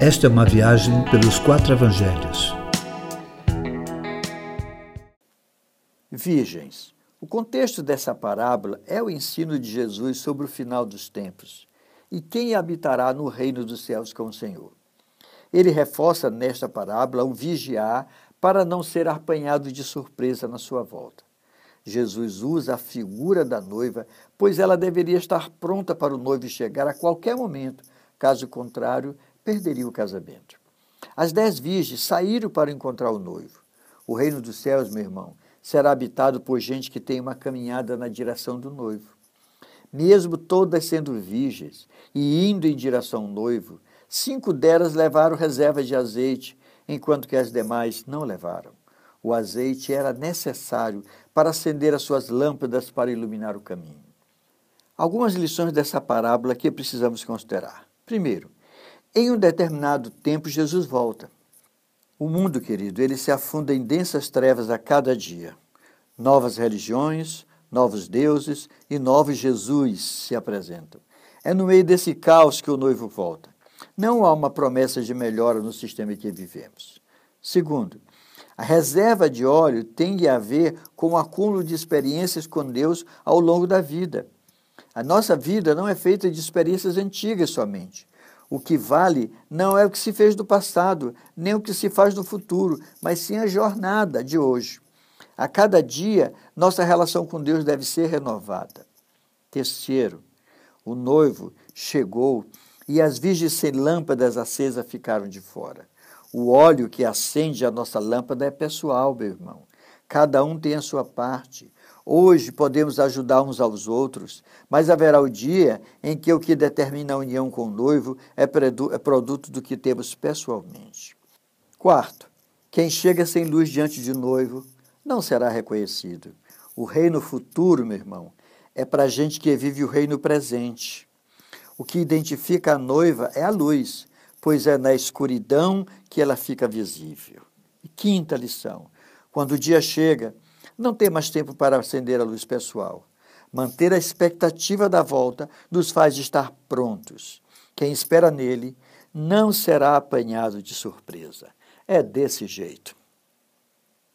Esta é uma viagem pelos quatro evangelhos. Virgens. O contexto dessa parábola é o ensino de Jesus sobre o final dos tempos e quem habitará no reino dos céus com o Senhor. Ele reforça nesta parábola o vigiar para não ser apanhado de surpresa na sua volta. Jesus usa a figura da noiva, pois ela deveria estar pronta para o noivo chegar a qualquer momento, caso contrário, perderia o casamento. As dez virgens saíram para encontrar o noivo. O reino dos céus, meu irmão, será habitado por gente que tem uma caminhada na direção do noivo. Mesmo todas sendo virgens e indo em direção ao noivo, cinco delas levaram reservas de azeite, enquanto que as demais não levaram. O azeite era necessário para acender as suas lâmpadas para iluminar o caminho. Algumas lições dessa parábola que precisamos considerar. Primeiro, em um determinado tempo Jesus volta. O mundo, querido, ele se afunda em densas trevas a cada dia. Novas religiões, novos deuses e novos Jesus se apresentam. É no meio desse caos que o noivo volta. Não há uma promessa de melhora no sistema em que vivemos. Segundo, a reserva de óleo tem a ver com o acúmulo de experiências com Deus ao longo da vida. A nossa vida não é feita de experiências antigas somente. O que vale não é o que se fez no passado, nem o que se faz no futuro, mas sim a jornada de hoje. A cada dia, nossa relação com Deus deve ser renovada. Terceiro, o noivo chegou e as virgens sem lâmpadas acesas ficaram de fora. O óleo que acende a nossa lâmpada é pessoal, meu irmão. Cada um tem a sua parte. Hoje podemos ajudar uns aos outros, mas haverá o dia em que o que determina a união com o noivo é, é produto do que temos pessoalmente. Quarto, quem chega sem luz diante de noivo não será reconhecido. O reino futuro, meu irmão, é para gente que vive o reino presente. O que identifica a noiva é a luz, pois é na escuridão que ela fica visível. Quinta lição: quando o dia chega, não tem mais tempo para acender a luz pessoal. Manter a expectativa da volta nos faz estar prontos. Quem espera nele não será apanhado de surpresa. É desse jeito.